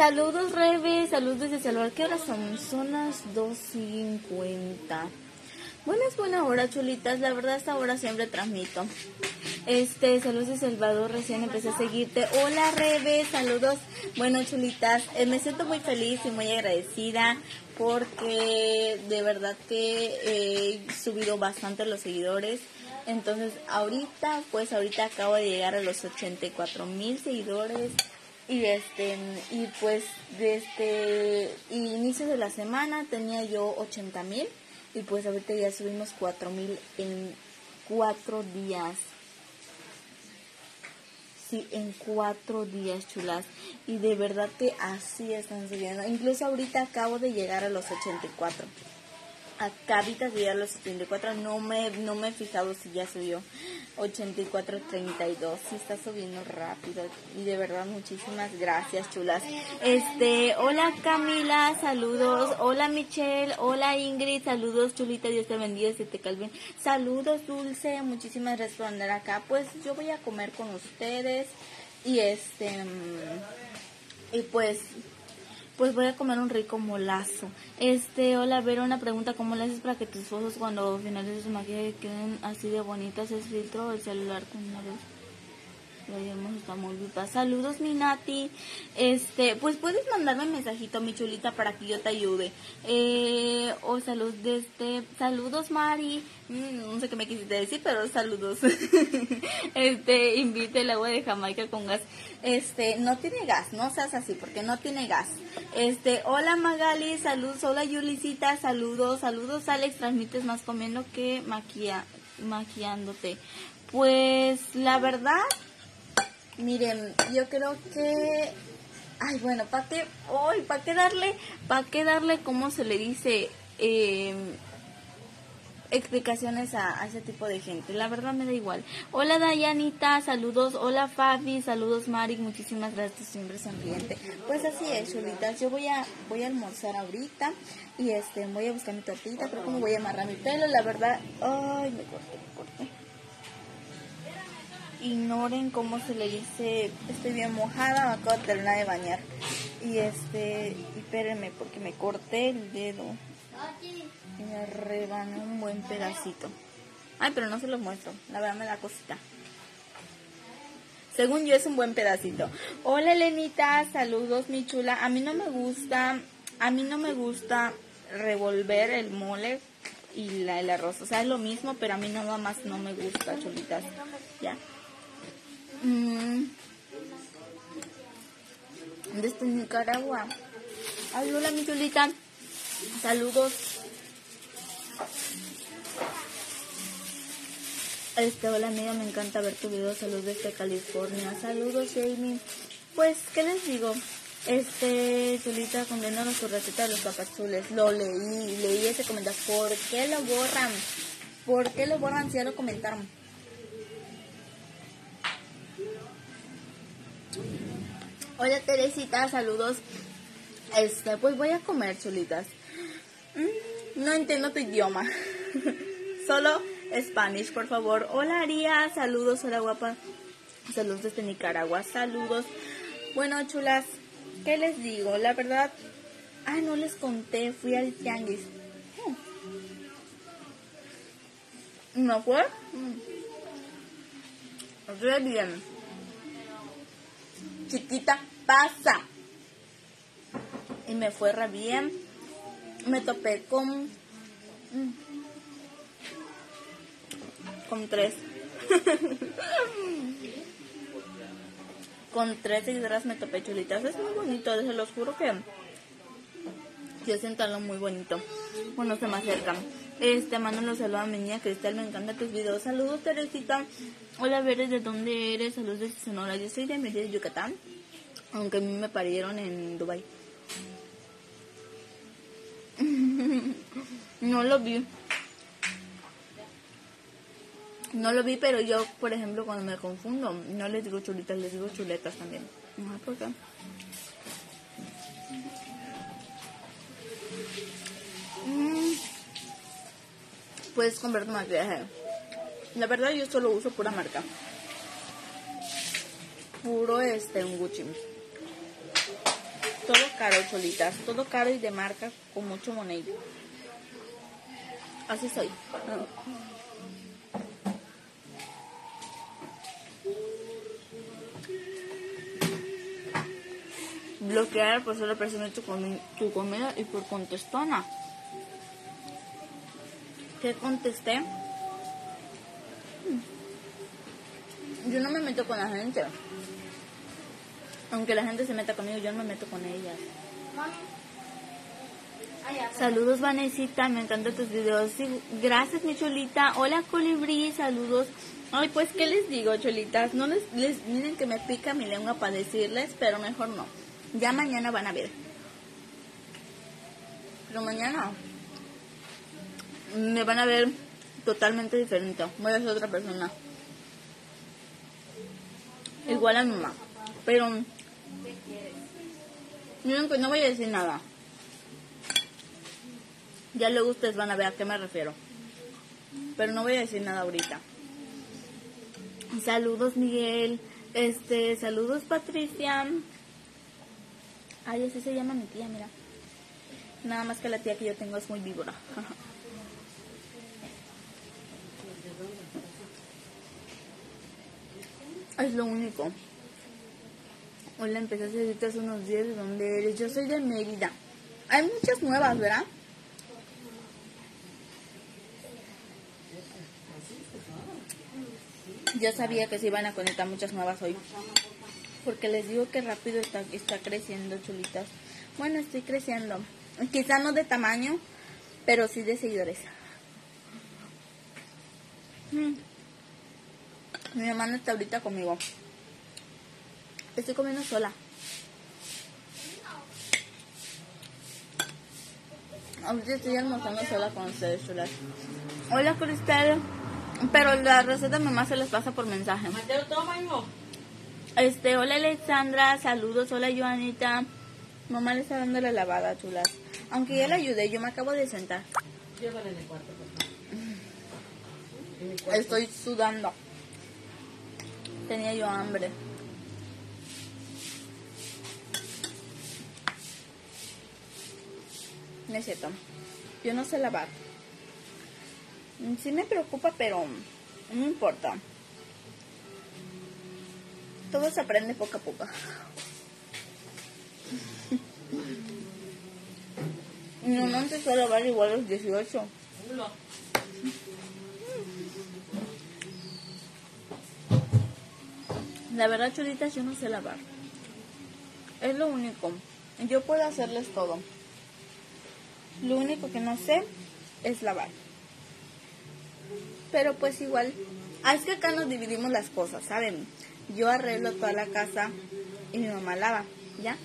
Saludos Rebe, saludos desde Salvador. ¿Qué horas son? Son las 2.50. Bueno, es buena hora, chulitas. La verdad, esta hora siempre transmito. Este, saludos de Salvador, recién empecé a seguirte. Hola Rebe, saludos. Bueno, chulitas, eh, me siento muy feliz y muy agradecida porque de verdad que he subido bastante los seguidores. Entonces, ahorita, pues ahorita acabo de llegar a los 84 mil seguidores. Y este, y pues desde inicios de la semana tenía yo 80 mil. Y pues ahorita ya subimos 4 mil en cuatro días. Sí, en cuatro días, chulas. Y de verdad que así están subiendo. Incluso ahorita acabo de llegar a los 84 acabita de llegar a los 74, no me, no me he fijado si ya subió 84.32, sí está subiendo rápido. Y de verdad muchísimas gracias chulas. Este, hola Camila, saludos, hola Michelle, hola Ingrid, saludos chulita, Dios te bendiga, se te calven, saludos Dulce, muchísimas gracias por andar acá, pues yo voy a comer con ustedes y este, y pues pues voy a comer un rico molazo. Este, hola, ver una pregunta, ¿cómo le haces para que tus fotos cuando finalices su maquillaje queden así de bonitas? ¿Es filtro el celular con muy Saludos, mi Nati. Este, pues puedes mandarme un mensajito, mi chulita, para que yo te ayude. Eh, o de este, saludos, Mari. Mm, no sé qué me quisiste decir, pero saludos. este, invite el agua de Jamaica con gas. Este, no tiene gas, no seas así, porque no tiene gas. Este, hola Magali, saludos, hola Yulicita, saludos, saludos Alex, transmites más comiendo que maquilla, maquillándote. Pues la verdad, Miren, yo creo que... Ay, bueno, ¿para qué, hoy, ¿para qué darle, para qué darle, cómo se le dice, eh, explicaciones a, ese tipo de gente? La verdad me da igual. Hola Dayanita, saludos. Hola Fabi, saludos Mari, muchísimas gracias, siempre sonriente. Pues así es, chulitas. Yo voy a, voy a almorzar ahorita y este, voy a buscar mi tortita, pero como voy a amarrar mi pelo, la verdad, ay, me corté, me corté ignoren cómo se le dice, estoy bien mojada, me acabo de terminar de bañar. Y este, espérenme porque me corté el dedo. Y me rebané un buen pedacito. Ay, pero no se los muestro, la verdad me da cosita. Según yo es un buen pedacito. Hola Elenita, saludos mi chula. A mí no me gusta, a mí no me gusta revolver el mole y la, el arroz. O sea, es lo mismo, pero a mí nada más no me gusta, chulitas. Ya. Mm. Desde Nicaragua. Hola, mi chulita. Saludos. Este, hola amiga, me encanta ver tu video. Saludos desde California. Saludos, Jamie. Pues, ¿qué les digo? Este, Chulita, condenaron su receta de los papazules. Lo leí, leí ese comentario. ¿Por qué lo borran? ¿Por qué lo borran si ya lo comentaron? Hola Teresita, saludos. Este, pues voy a comer, chulitas. Mm, no entiendo tu idioma. Solo Spanish, por favor. Hola Aria, saludos, hola guapa. Saludos desde Nicaragua, saludos. Bueno, chulas, ¿qué les digo? La verdad, ah, no les conté, fui al tianguis. ¿No fue? Mm. Re bien. Chiquita, pasa. Y me fue re bien. Me topé con... Con tres. con tres seguidoras me topé chulitas. Es muy bonito, se los juro que yo siento algo muy bonito. Bueno, se me acercan. Este, mando los saludos a mi niña Cristal, me encantan tus videos. Saludos, Teresita. Hola, Veres, ¿de dónde eres? Saludos desde Sonora. Yo soy de Mérida, Yucatán. Aunque a mí me parieron en Dubai. no lo vi. No lo vi, pero yo, por ejemplo, cuando me confundo, no les digo chulitas, les digo chuletas también. No sé por qué. Puedes comprar tu maquillaje. La verdad yo solo uso pura marca. Puro este, un Gucci. Todo caro, cholitas. Todo caro y de marca con mucho money. Así soy. bloquear por solo presionar tu, tu comida y por contestona. ¿Qué contesté? Yo no me meto con la gente. Aunque la gente se meta conmigo, yo no me meto con ellas. Saludos Vanesita, me encantan tus videos. gracias mi cholita. Hola colibrí, saludos. Ay, pues qué les digo, cholitas. No les, les miren que me pica mi lengua para decirles, pero mejor no. Ya mañana van a ver. Pero mañana me van a ver totalmente diferente. Voy a ser otra persona. Igual a mi mamá. Pero miren no voy a decir nada. Ya luego ustedes van a ver a qué me refiero. Pero no voy a decir nada ahorita. Saludos Miguel. Este, saludos Patricia. Ay, así se llama mi tía, mira. Nada más que la tía que yo tengo es muy víbora. es lo único. Hola, empecé a decirte hace unos días de dónde eres. Yo soy de Mérida. Hay muchas nuevas, ¿verdad? Yo sabía que se iban a conectar muchas nuevas hoy. Porque les digo que rápido está, está creciendo, chulitas. Bueno, estoy creciendo. Quizá no de tamaño, pero sí de seguidores. Mm. Mi hermana está ahorita conmigo. Estoy comiendo sola. Ahorita estoy almorzando sola con ustedes, chulas. Hola, Cristel. Pero la receta mamá se les pasa por mensaje. Este, hola Alexandra, saludos, hola Joanita. Mamá le está dando la lavada, chulas. Aunque ya la ayudé, yo me acabo de sentar. Llévale en el cuarto, por Estoy sudando. Tenía yo hambre. Necesito. Yo no sé lavar. Sí me preocupa, pero no importa. Todo se aprende poco a poco. No, no empezó a lavar igual a los 18. La verdad, chulitas, yo no sé lavar. Es lo único. Yo puedo hacerles todo. Lo único que no sé es lavar. Pero pues igual. Ah, es que acá nos dividimos las cosas, ¿saben? Yo arreglo toda la casa y mi mamá lava, ¿ya?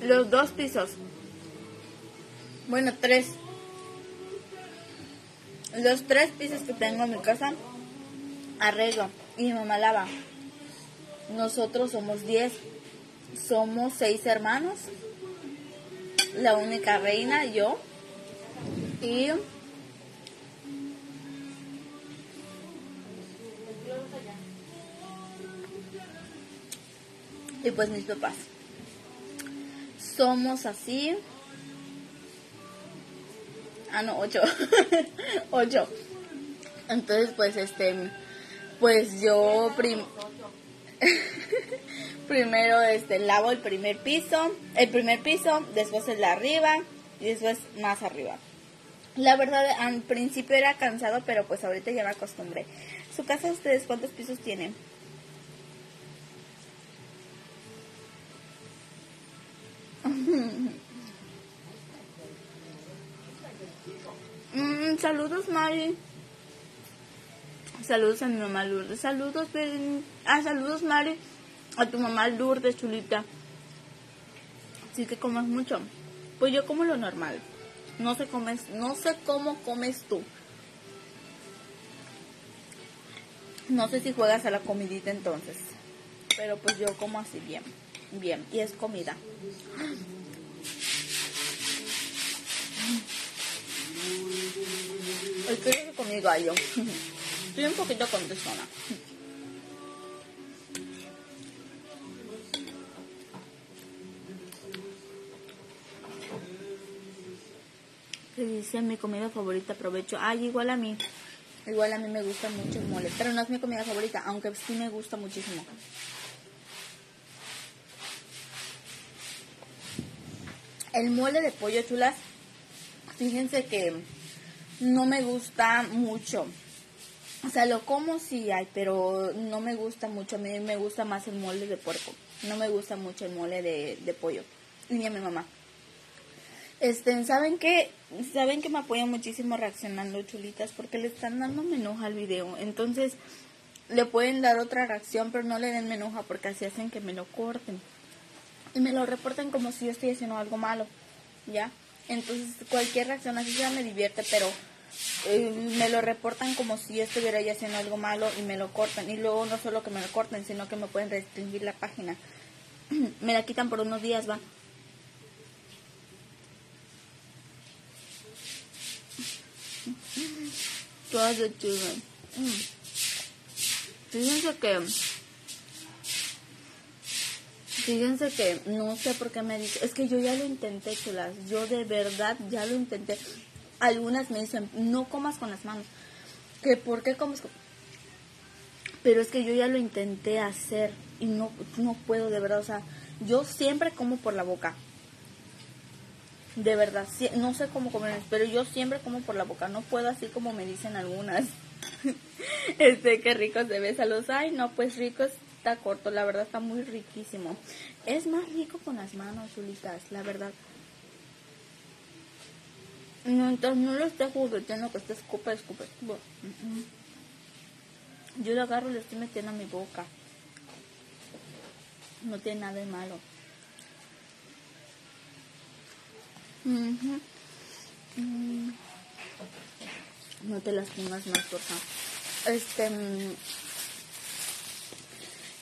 Los dos pisos. Bueno, tres. Los tres pisos que tengo en mi casa arreglo y mi mamá lava. Nosotros somos diez. Somos seis hermanos la única reina, yo. Y y pues mis papás. Somos así. Ah, no, ocho. ocho. Entonces, pues, este, pues yo prim primero este lavo el primer piso, el primer piso, después el de arriba y después más arriba. La verdad, al principio era cansado, pero pues ahorita ya me acostumbré. ¿Su casa ustedes cuántos pisos tienen? Mm, saludos, Mari. Saludos a mi mamá Lourdes. Saludos, ah, saludos, Mari a tu mamá Lourdes, chulita. Sí que comes mucho. Pues yo como lo normal. No sé comes, no sé cómo comes tú. No sé si juegas a la comidita entonces. Pero pues yo como así bien, bien. Y es comida. Estoy comí gallo. Estoy un poquito contestona. Que dice mi comida favorita, aprovecho. Ay, igual a mí. Igual a mí me gusta mucho el mole. Pero no es mi comida favorita, aunque sí me gusta muchísimo. El mole de pollo chulas, fíjense que no me gusta mucho. O sea, lo como sí hay, pero no me gusta mucho. A mí me gusta más el mole de puerco. No me gusta mucho el mole de, de pollo. Ni a mi mamá. Este, ¿saben qué? Saben que me apoyan muchísimo reaccionando, chulitas, porque le están dando me enoja al video. Entonces, le pueden dar otra reacción, pero no le den me enoja porque así hacen que me lo corten. Y me lo reportan como si yo estoy haciendo algo malo, ¿ya? Entonces, cualquier reacción así ya me divierte, pero eh, me lo reportan como si yo estuviera ya haciendo algo malo y me lo cortan. Y luego no solo que me lo corten, sino que me pueden restringir la página. me la quitan por unos días, va. todas de children. Mm. Fíjense que. Fíjense que no sé por qué me dice. Es que yo ya lo intenté, chulas. Yo de verdad ya lo intenté. Algunas me dicen, no comas con las manos. ¿Que por qué comes con.? Pero es que yo ya lo intenté hacer y no, no puedo, de verdad. O sea, yo siempre como por la boca. De verdad, no sé cómo comer, pero yo siempre como por la boca, no puedo así como me dicen algunas. este, qué rico se ve, saludos. Ay, no, pues rico está corto, la verdad está muy riquísimo. Es más rico con las manos, chulitas, la verdad. No, entonces no lo esté jugueteando que esté escupa, escupa, escupa. Yo lo agarro y lo estoy metiendo a mi boca. No tiene nada de malo. Mm. No te las pongas más, por favor. Este.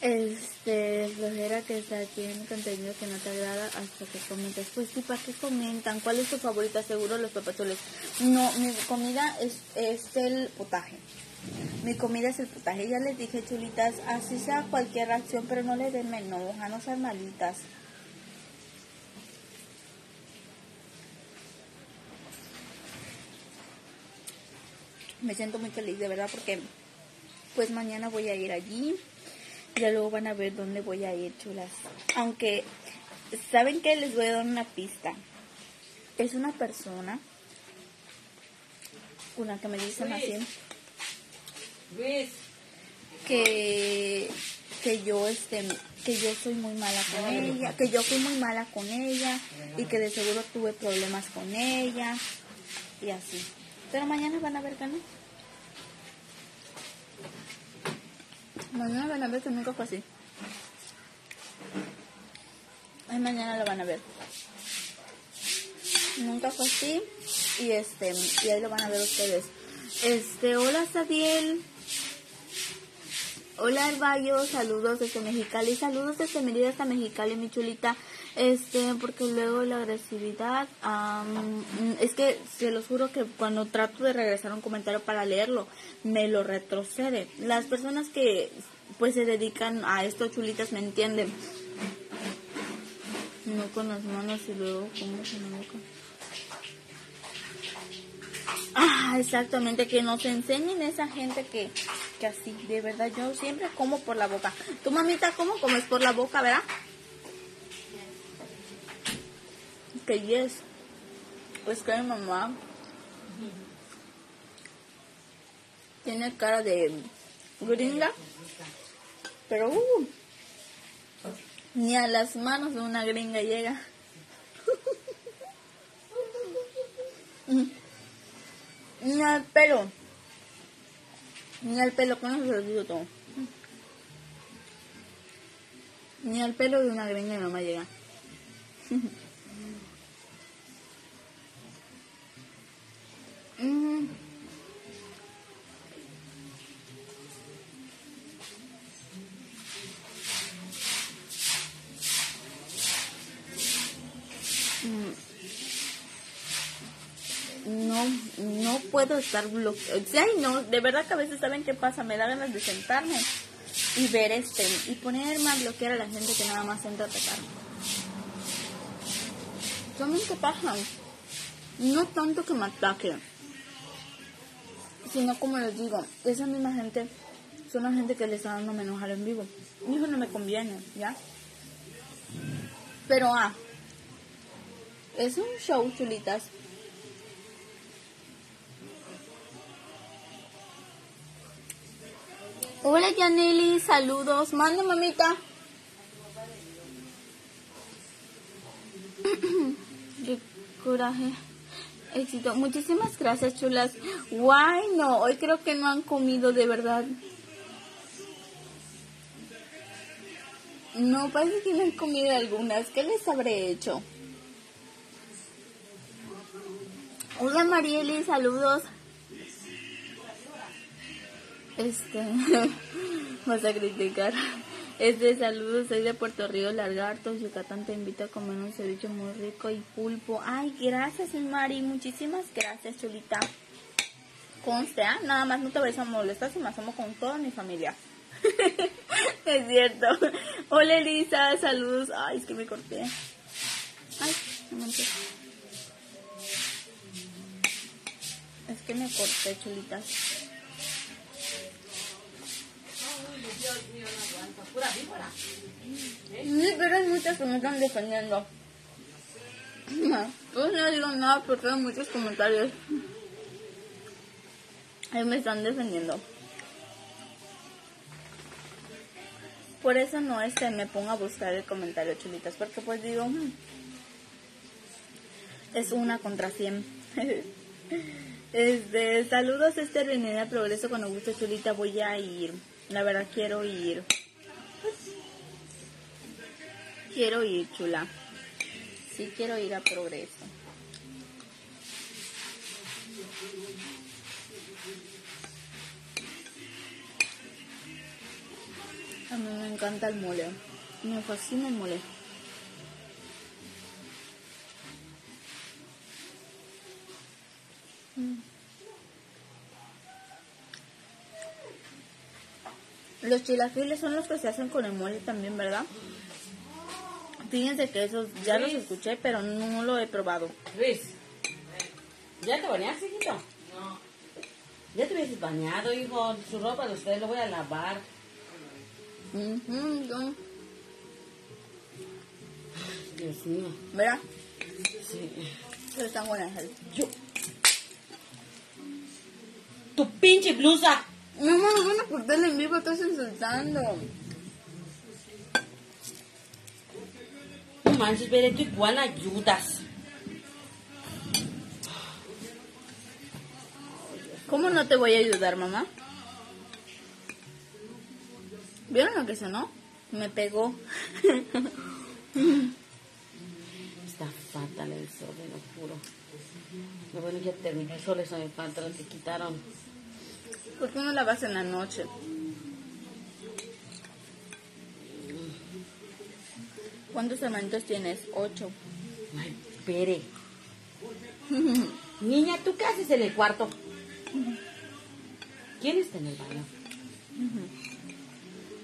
Este, flojera que está aquí en contenido que no te agrada hasta que comentes. Pues sí, ¿para qué comentan? ¿Cuál es tu favorita? Seguro los papacholes. No, mi comida es, es el potaje. Mi comida es el potaje. Ya les dije, chulitas, así sea cualquier reacción, pero no le den enoja, no sean malitas. me siento muy feliz de verdad porque pues mañana voy a ir allí. Ya luego van a ver dónde voy a ir, chulas. Aunque, ¿saben que Les voy a dar una pista. Es una persona una que me dicen así. Que, que yo este que yo soy muy mala con ella, que yo fui muy mala con ella y que de seguro tuve problemas con ella y así. Pero mañana van a ver que Mañana van a ver que nunca fue así. Ay, mañana lo van a ver. Nunca fue así. Y este, y ahí lo van a ver ustedes. Este, hola Sadiel. Hola Herbayo, saludos desde Mexicali, saludos desde Mérida hasta Mexicali, mi chulita. Este, porque luego la agresividad, es que se los juro que cuando trato de regresar un comentario para leerlo, me lo retrocede. Las personas que pues se dedican a esto, chulitas, me entienden. No con las manos y luego como se me boca. Ah, exactamente, que nos enseñen esa gente que, que así, de verdad, yo siempre como por la boca. Tu mamita, ¿cómo comes por la boca, verdad? Que yes. Pues que mi mamá tiene cara de gringa, pero uh, ni a las manos de una gringa llega. Ni al pelo. Ni al pelo, con eso se digo todo. Ni al pelo de una gringa mi mamá llega. Mm. Mm. No, no puedo estar bloqueado. Ay, no, de verdad que a veces saben qué pasa, me da ganas de sentarme y ver este y ponerme a bloquear a la gente que nada más entra atacar. Son bien que. No tanto que me ataquen sino como les digo, esa misma gente son la gente que le está dando menos en vivo. Eso no me conviene, ¿ya? Pero ah, es un show, chulitas. Hola Yaneli, saludos. Manda mamita. Qué coraje. Éxito. Muchísimas gracias, chulas. Guay, no, hoy creo que no han comido de verdad. No, parece que no han comido algunas. ¿Qué les habré hecho? Hola Marieli, saludos. Este, vas a criticar. Este, saludos, soy de Puerto Río, Largartos, Yucatán, te invito a comer un ceviche muy rico y pulpo. Ay, gracias, Mari, muchísimas gracias, chulita. Conste, ¿ah? nada más no te vayas a molestar si me asomo con toda mi familia. es cierto. Hola, Elisa, saludos. Ay, es que me corté. Ay, no me Es que me corté, chulitas. Pero hay muchas que me están defendiendo. Pues no digo nada porque hay muchos comentarios. Ahí me están defendiendo. Por eso no es que me ponga a buscar el comentario, chulitas, porque pues digo, hmm, es una contra cien. este, saludos, este de Progreso, cuando guste, chulita, voy a ir. La verdad quiero ir. Quiero ir, chula. Sí quiero ir a Progreso. A mí me encanta el mole. Me fascina el mole. Mm. Los chilaquiles son los que se hacen con el mole también, ¿verdad? Fíjense que esos ya los escuché, pero no lo he probado. Luis, ¿ya te bañaste, hijito? No. Ya te hubieses bañado, hijo. Su ropa de usted lo voy a lavar. Dios mío. ¿Verdad? Sí. Pero están buenas. Yo. Tu pinche blusa. No me van a cortar en vivo, estás insultando. Manches, veré tú igual ayudas. ¿Cómo no te voy a ayudar, mamá? ¿Vieron lo que sonó? Me pegó. Está fatal el sol, lo juro. Lo bueno ya terminó el sol, eso me falta, lo que quitaron. ¿Por qué no la vas en la noche? ¿Cuántos hermanitos tienes? Ocho. Ay, espere. Niña, ¿tú qué haces en el cuarto? ¿Quién está en el baño?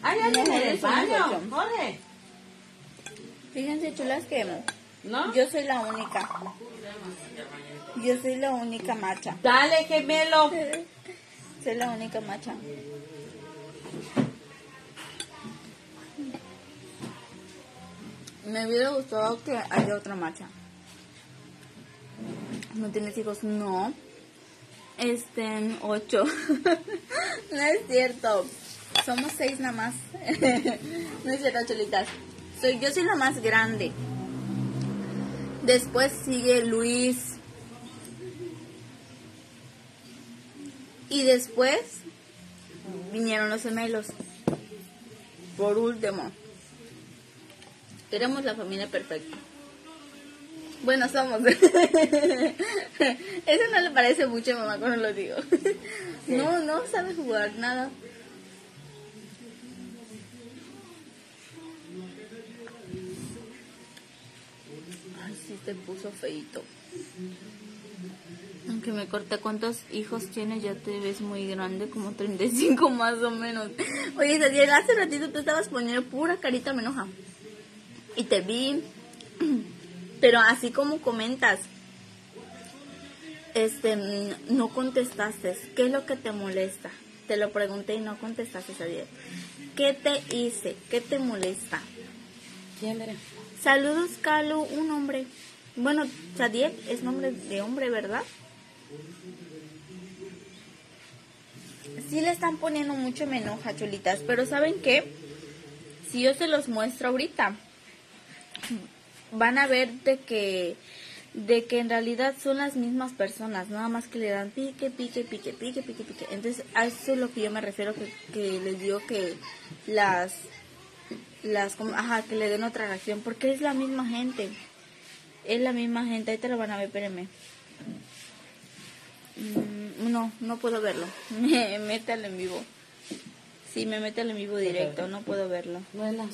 Hay alguien en el baño. Corre. Fíjense, chulas, que ¿No? yo soy la única. Yo soy la única macha. Dale, gemelo. Soy la única macha. Me hubiera gustado que haya otra macha. ¿No tienes hijos? No. Estén ocho. no es cierto. Somos seis nada más. no es cierto, cholitas. Soy, yo soy la más grande. Después sigue Luis, Y después vinieron los gemelos. Por último, éramos la familia perfecta. Bueno, somos. Eso no le parece mucho a mamá cuando lo digo. No, no sabe jugar nada. Ay, sí, te puso feito. Aunque me corté, ¿cuántos hijos tienes? Ya te ves muy grande, como 35 más o menos. Oye, Daniel, hace ratito te estabas poniendo pura carita me enoja. Y te vi. Pero así como comentas, este, no contestaste. ¿Qué es lo que te molesta? Te lo pregunté y no contestaste, Sadiel. ¿Qué te hice? ¿Qué te molesta? ¿Quién era? Saludos, Calu, un hombre. Bueno, Sadiel es nombre de hombre, ¿verdad? Sí le están poniendo mucho me enoja, chulitas. Pero ¿saben qué? Si yo se los muestro ahorita, van a ver de que de que en realidad son las mismas personas, nada más que le dan pique, pique, pique, pique, pique, pique. Entonces, a eso es lo que yo me refiero, que, que les digo que las, las, ajá, que le den otra reacción, porque es la misma gente. Es la misma gente, ahí te lo van a ver, espérenme. Mm, no, no puedo verlo. Me métalo en vivo. Sí, me mete en vivo directo, no puedo verlo. Buenas.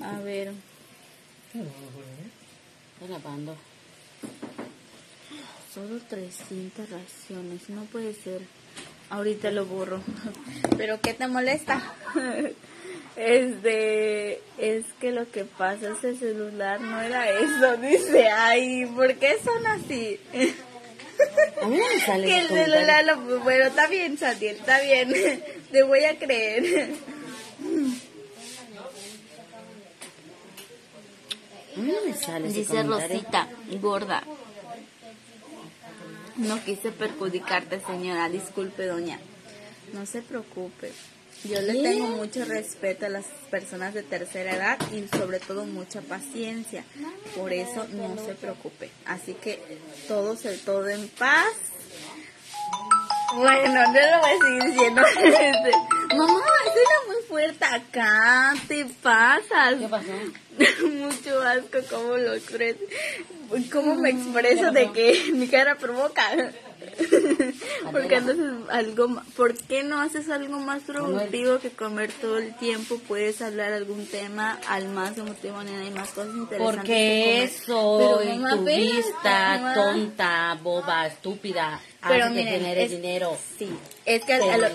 A ver. Estoy lavando. Solo 300 raciones, no puede ser. Ahorita lo borro. Pero ¿qué te molesta? Este, es que lo que pasa ese celular no era eso, dice, ay, ¿por qué son así? A mí no me sale Que el celular lo, bueno, está bien, Satiel, está bien, te voy a creer. A mí no me sale ese Dice comentario. Rosita, gorda. No quise perjudicarte, señora. Disculpe, doña. No se preocupe. Yo le tengo mucho respeto a las personas de tercera edad y sobre todo mucha paciencia. Por eso no se preocupe. Así que todo se todo en paz. Bueno, no lo voy a seguir diciendo. Este, Mamá, suena muy fuerte acá. Te pasas. ¿Qué pasó? Mucho asco cómo lo expreso. ¿Cómo me expreso de que mi cara provoca? ¿Por qué, no haces algo, ¿Por qué no haces algo más productivo que comer todo el tiempo? Puedes hablar algún tema al más emotivo manera y más cosas interesantes. Porque que eso comer. y Pero, mamá, tu espérate, vista mamá. tonta, boba, estúpida, Pero hace que miren, genere es- dinero. Sí, es que a lo-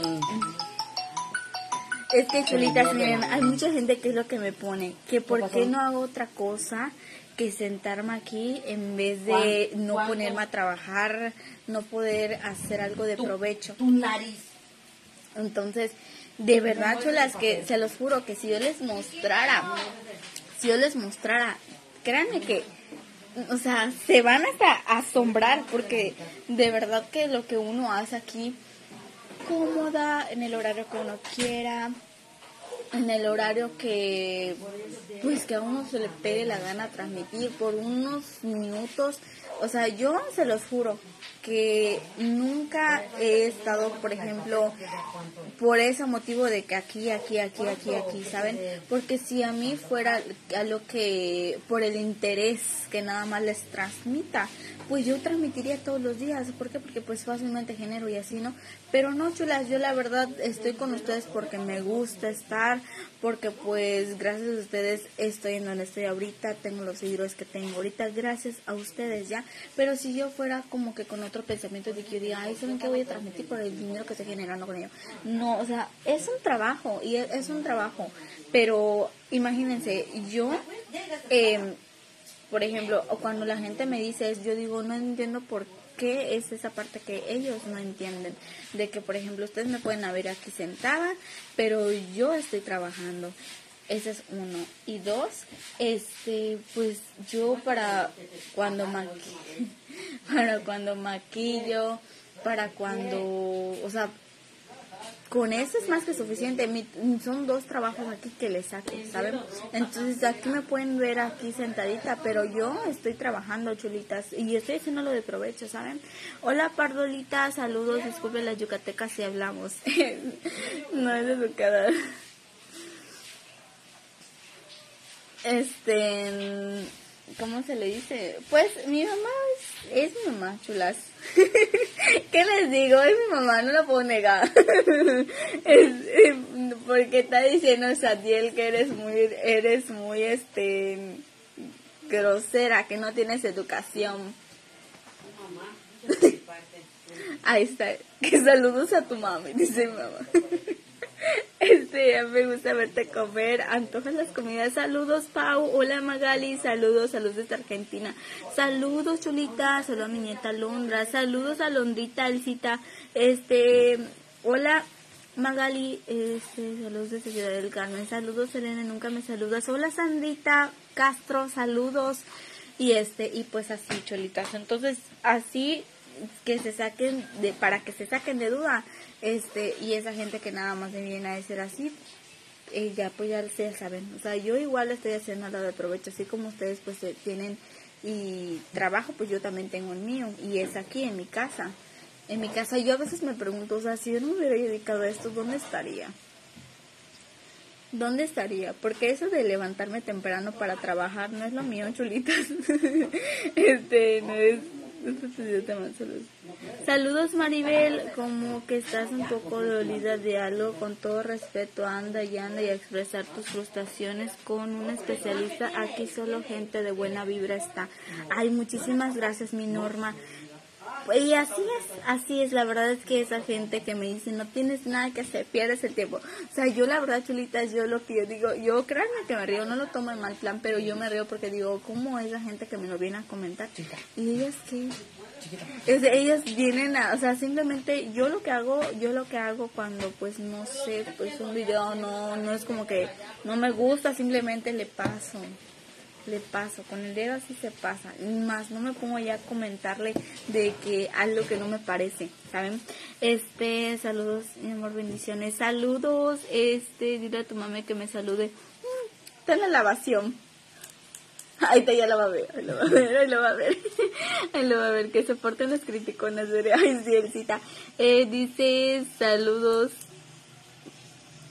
Es que, chulitas, miren, hay mucha gente que es lo que me pone, que por qué no hago otra cosa que sentarme aquí en vez de ¿Cuán- no ponerme a trabajar, no poder hacer algo de provecho. Tu nariz. Entonces, de verdad, chulas, que se los juro que si yo les mostrara, si yo les mostrara, créanme que, o sea, se van hasta a asombrar porque de verdad que lo que uno hace aquí, cómoda, en el horario que uno quiera, en el horario que, pues que a uno se le pegue la gana transmitir por unos minutos. O sea, yo se los juro que nunca he estado, por ejemplo, por ese motivo de que aquí, aquí, aquí, aquí, aquí, ¿saben? Porque si a mí fuera algo que, por el interés que nada más les transmita, pues yo transmitiría todos los días. ¿Por qué? Porque pues fácilmente genero y así, ¿no? Pero no, chulas, yo la verdad estoy con ustedes porque me gusta estar, porque pues gracias a ustedes estoy en donde estoy ahorita, tengo los seguidores que tengo ahorita, gracias a ustedes ya. Pero si yo fuera como que con otro pensamiento de que yo diga, ay, ¿saben qué voy a transmitir por el dinero que estoy generando con ello? No, o sea, es un trabajo y es, es un trabajo, pero imagínense, yo... em, por ejemplo, cuando la gente me dice eso, yo digo, no entiendo por qué es esa parte que ellos no entienden. De que, por ejemplo, ustedes me pueden ver aquí sentada, pero yo estoy trabajando. Ese es uno. Y dos, este, pues yo para cuando maqui- para cuando maquillo, para cuando, o sea, con eso es más que suficiente. Mi- son dos trabajos aquí que le saco, ¿saben? Entonces aquí me pueden ver aquí sentadita, pero yo estoy trabajando, chulitas, y estoy haciendo lo de provecho, ¿saben? Hola, Pardolita, saludos, disculpen las yucatecas si hablamos. no es educada. Este, ¿cómo se le dice? Pues mi mamá es, es mi mamá, chulas. ¿Qué les digo? Es mi mamá, no lo puedo negar. Es- eh, porque está diciendo Sadiel que eres muy, eres muy, este, grosera, que no tienes educación. Ahí está. Que saludos a tu mami, dice mamá. Este, me gusta verte comer, antojas las comidas. Saludos, Pau. Hola, Magali. Saludos, saludos desde Argentina. Saludos, Chulita. Saludos a mi nieta Londra. Saludos a Londrita, Elcita. Este, hola, Magali. Este, saludos desde Ciudad del Carmen. Saludos, Elena. Nunca me saludas. Hola, Sandrita Castro. Saludos. Y este, y pues así, Cholitas. Entonces, así que se saquen de, para que se saquen de duda este, y esa gente que nada más me viene a decir así, eh, ya pues ya, ya saben, o sea, yo igual estoy haciendo lo de provecho, así como ustedes pues eh, tienen y trabajo, pues yo también tengo el mío, y es aquí en mi casa. En mi casa yo a veces me pregunto, o sea, si yo no me hubiera dedicado a esto, ¿dónde estaría? ¿Dónde estaría? Porque eso de levantarme temprano para trabajar no es lo mío, chulitas. este, no es Saludos Maribel, como que estás un poco dolida de algo, con todo respeto anda y anda y a expresar tus frustraciones con un especialista, aquí solo gente de buena vibra está. Ay, muchísimas gracias mi Norma. Y así es, así es, la verdad es que esa gente que me dice no tienes nada que hacer, pierdes el tiempo. O sea, yo la verdad, chulitas, yo lo que yo digo, yo créanme que me río, no lo tomo en mal plan, pero yo me río porque digo, ¿cómo es la gente que me lo viene a comentar? Y ellas que... Es, ellas vienen a, o sea, simplemente yo lo que hago, yo lo que hago cuando pues no sé, pues un video no, no es como que no me gusta, simplemente le paso le paso, con el dedo así se pasa, más no me pongo ya a comentarle de que algo que no me parece, ¿saben? Este, saludos, mi amor, bendiciones, saludos, este, dile a tu mami que me salude, mm, está en la lavación. Ahí está, ya la va a ver, ahí lo va a ver, ahí lo va a ver, ahí lo va a ver, que soporten los criticones, de ay, sí, Eh, dice, saludos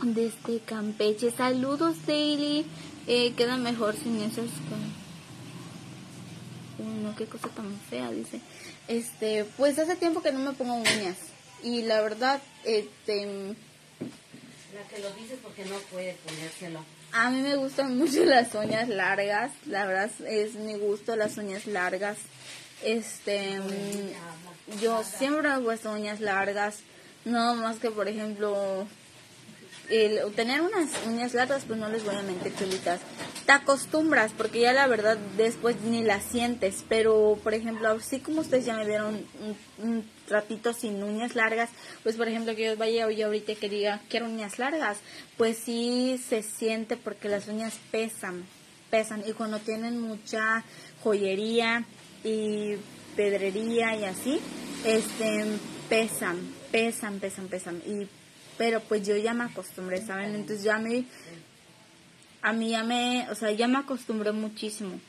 desde Campeche, saludos, Daily, eh, queda mejor sin esas no qué cosa tan fea dice. Este pues hace tiempo que no me pongo uñas. Y la verdad este la que lo dice porque no puede ponérselo. a mí me gustan mucho las uñas largas. La verdad es mi gusto las uñas largas. Este yo siempre hago estas uñas largas. No más que por ejemplo el tener unas uñas largas, pues no les voy a mentir, chulitas. Te acostumbras, porque ya la verdad después ni las sientes. Pero, por ejemplo, así como ustedes ya me vieron un, ratito sin uñas largas, pues por ejemplo que yo vaya hoy ahorita que diga quiero uñas largas, pues sí se siente porque las uñas pesan, pesan. Y cuando tienen mucha joyería y pedrería y así, este, pesan, pesan, pesan, pesan. Y pero pues yo ya me acostumbré, ¿saben? Entonces ya a mí, a mí ya me, o sea, ya me acostumbré muchísimo.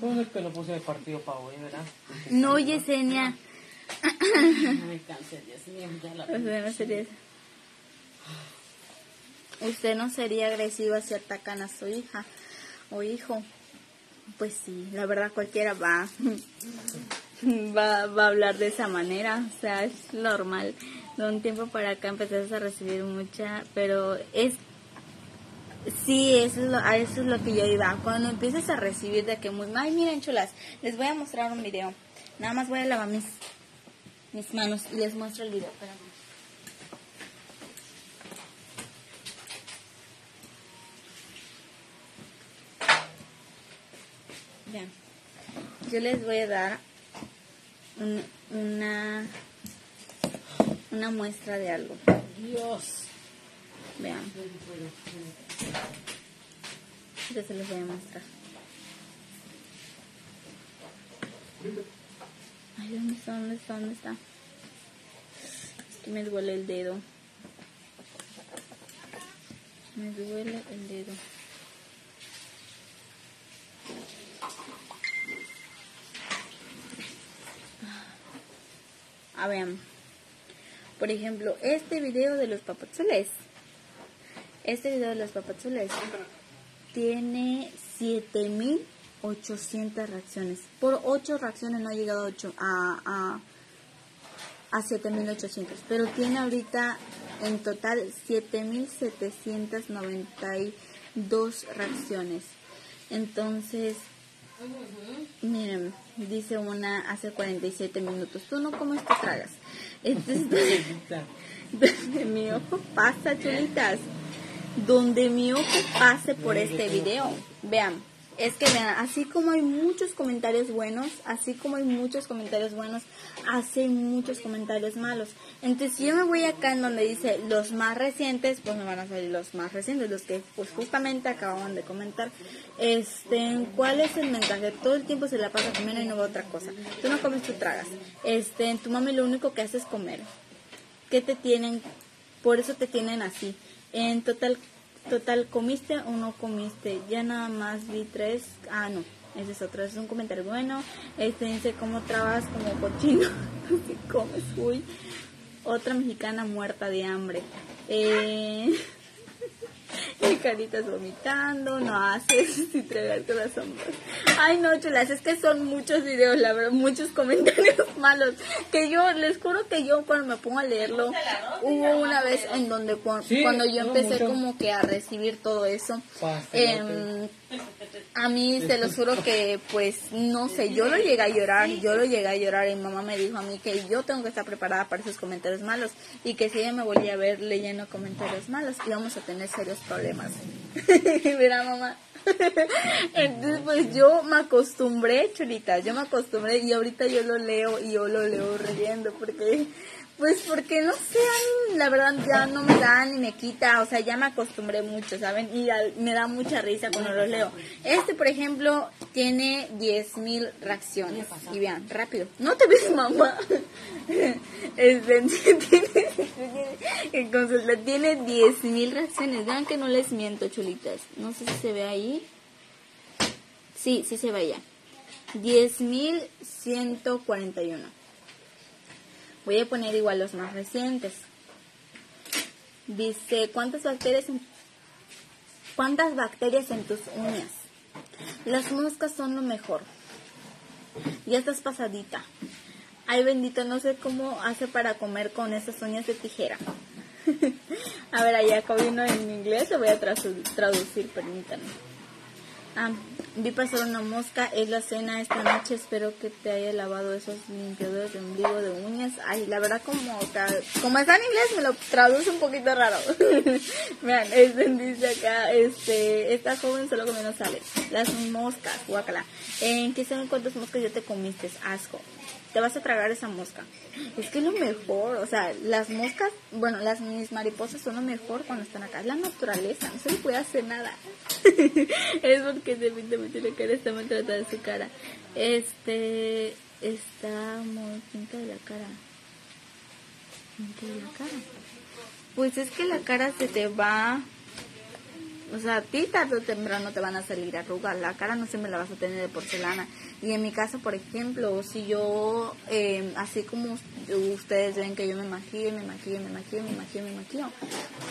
¿Cómo es que lo puse de partido para hoy, verdad? No, Yesenia. Ay, cáncer, Dios mío, ya la Usted no sería, usted no sería agresiva si atacan a su hija o hijo. Pues sí, la verdad cualquiera va, va, va a hablar de esa manera, o sea, es normal. De un tiempo para acá empezaste a recibir mucha, pero es Sí, eso es, lo, eso es lo que yo iba. Cuando empieces a recibir de que muy... Ay, miren, chulas, les voy a mostrar un video. Nada más voy a lavar mis, mis manos y les muestro el video. Yo les voy a dar un, una, una muestra de algo. Dios. Vean. Yo se les voy a mostrar. Ay, ¿dónde está? ¿Dónde está? ¿Dónde está? Es que me duele el dedo. Me duele el dedo. A ver, por ejemplo, este video de los papazules. Este video de los papazules tiene 7800 reacciones. Por 8 reacciones no ha llegado a, 8, a, a, a 7800. Pero tiene ahorita en total 7790 dos reacciones. Entonces, miren, dice una hace 47 minutos, tú no comes, tú tragas. Entonces, donde mi ojo pasa, chulitas, donde mi ojo pase por este video, vean, es que vean, así como hay muchos comentarios buenos, así como hay muchos comentarios buenos, hace muchos comentarios malos. Entonces, si yo me voy acá en donde dice los más recientes, pues me van a salir los más recientes, los que pues justamente acababan de comentar. Este, ¿cuál es el mensaje? Todo el tiempo se la pasa comiendo y no ve otra cosa. Tú no comes, tú tragas. Este, tu mami lo único que hace es comer. ¿Qué te tienen? Por eso te tienen así. En total Total, ¿comiste o no comiste? Ya nada más vi tres. Ah, no. Ese es otro. es un comentario bueno. Este dice, ¿cómo trabas como cochino? si comes, uy. Otra mexicana muerta de hambre. Eh... y caritas vomitando, no haces y tragarte las sombras. Ay, no, chulas, es que son muchos videos, la verdad, muchos comentarios malos. Que yo, les juro que yo cuando me pongo a leerlo, hubo una vez en donde cuando yo empecé como que a recibir todo eso, eh, a mí se lo juro que, pues, no sé, yo lo llegué a llorar, yo lo llegué a llorar y mamá me dijo a mí que yo tengo que estar preparada para esos comentarios malos y que si ella me volvía a ver leyendo comentarios malos íbamos a tener serios problemas. Mira, mamá. Entonces, pues yo me acostumbré, chulita, yo me acostumbré y ahorita yo lo leo y yo lo leo riendo porque pues porque no sé, la verdad ya no me da ni me quita, o sea, ya me acostumbré mucho, ¿saben? Y me da mucha risa cuando lo leo. Este, por ejemplo, tiene 10.000 reacciones. Y vean, rápido. No te ves, mamá. Este, tiene, consulta, tiene 10.000 reacciones. Vean que no les miento, chulitas. No sé si se ve ahí. Sí, sí se ve allá. 10.141. Voy a poner igual los más recientes. Dice, ¿cuántas bacterias en, cuántas bacterias en tus uñas? Las moscas son lo mejor. Ya estás pasadita. Ay, bendito, no sé cómo hace para comer con esas uñas de tijera. a ver, allá acá vino en inglés, lo voy a traducir, permítanme. Ah, vi pasar una mosca, es la cena esta noche, espero que te haya lavado esos limpiadores de ombligo de uñas. Ay, la verdad como, como está en inglés me lo traduce un poquito raro. Vean, este dice acá, este, esta joven solo no sale. Las moscas, guacala. ¿En qué saben cuántas moscas ya te comiste? Asco te vas a tragar esa mosca. Es que es lo mejor, o sea, las moscas, bueno, las mis mariposas son lo mejor cuando están acá. Es la naturaleza, no se le puede hacer nada. es porque definitivamente la cara está maltratada su cara. Este, está muy pinta de la cara. Pinta de la cara. Pues es que la cara se te va o sea, a ti tarde o temprano te van a salir arrugas. La cara no se me la vas a tener de porcelana. Y en mi caso, por ejemplo, si yo, eh, así como ustedes ven que yo me maquillo, me maquillo, me maquillo, me maquillo, me maquillo,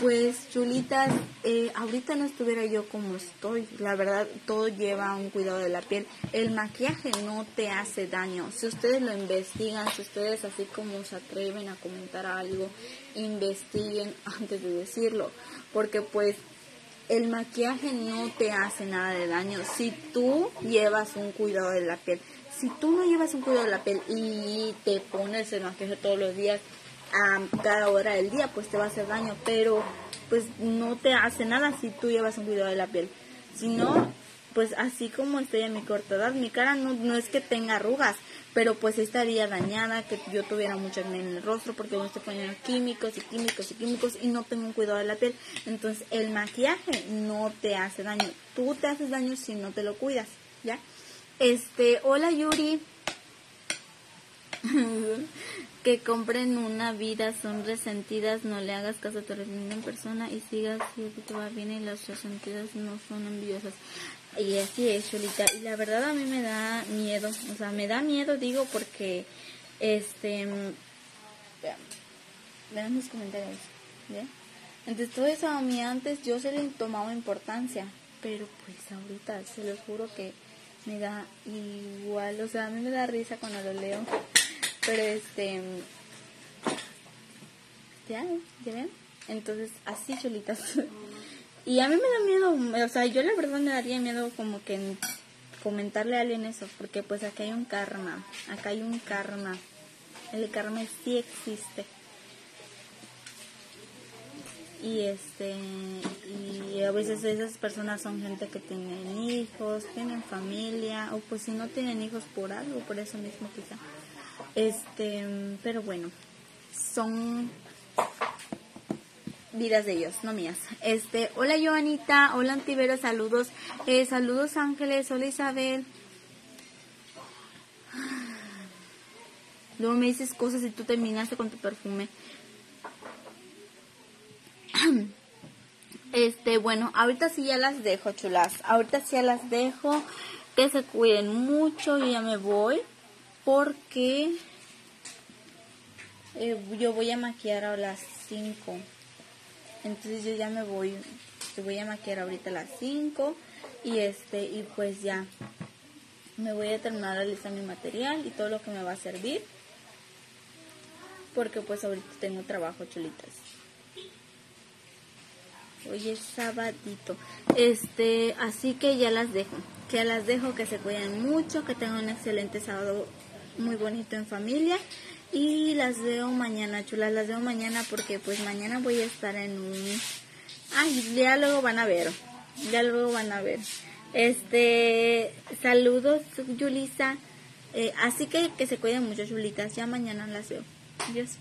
pues chulitas, eh, ahorita no estuviera yo como estoy. La verdad, todo lleva un cuidado de la piel. El maquillaje no te hace daño. Si ustedes lo investigan, si ustedes así como se atreven a comentar algo, investiguen antes de decirlo. Porque pues el maquillaje no te hace nada de daño si tú llevas un cuidado de la piel. Si tú no llevas un cuidado de la piel y te pones el maquillaje todos los días a cada hora del día, pues te va a hacer daño, pero pues no te hace nada si tú llevas un cuidado de la piel. Si no, pues así como estoy en mi corta edad, mi cara no, no es que tenga arrugas, pero pues estaría dañada, que yo tuviera mucho acné en el rostro porque me estoy poniendo químicos y químicos y químicos y no tengo un cuidado de la piel. Entonces el maquillaje no te hace daño, tú te haces daño si no te lo cuidas, ¿ya? Este, hola Yuri. que compren una vida son resentidas, no le hagas caso a tu en persona y sigas si te va bien y las resentidas no son envidiosas. Y así es, Cholita. Y la verdad a mí me da miedo. O sea, me da miedo, digo, porque, este, vean, vean mis comentarios, ¿bien? Entonces todo eso a mí antes yo se le tomaba importancia, pero pues ahorita se lo juro que me da igual, o sea, a mí me da risa cuando lo leo, pero este, ya, ya ven, entonces así cholitas. Y a mí me da miedo, o sea, yo la verdad me daría miedo como que en comentarle a alguien eso, porque pues acá hay un karma, acá hay un karma. El karma sí existe. Y este y a veces esas personas son gente que tienen hijos, tienen familia o pues si no tienen hijos por algo, por eso mismo quizá. Este, pero bueno, son vidas de ellos, no mías. Este, hola Joanita, hola Antivero, saludos. Eh, saludos Ángeles, hola Isabel. Luego me dices cosas y tú terminaste con tu perfume. Este, bueno, ahorita sí ya las dejo, chulas. Ahorita sí ya las dejo. Que se cuiden mucho. Yo ya me voy. Porque eh, yo voy a maquillar a las 5. Entonces yo ya me voy. Te voy a maquillar ahorita a las 5. Y este, y pues ya. Me voy a terminar de listar mi material y todo lo que me va a servir. Porque pues ahorita tengo trabajo, chulitas. Hoy es sabadito. Este, así que ya las dejo. Que las dejo, que se cuiden mucho, que tengan un excelente sábado muy bonito en familia. Y las veo mañana, chulas, las veo mañana porque pues mañana voy a estar en un... Ay, ya luego van a ver. Ya luego van a ver. Este, saludos, Yulisa. Eh, así que que se cuiden mucho, chulitas. Ya mañana las veo. Adiós.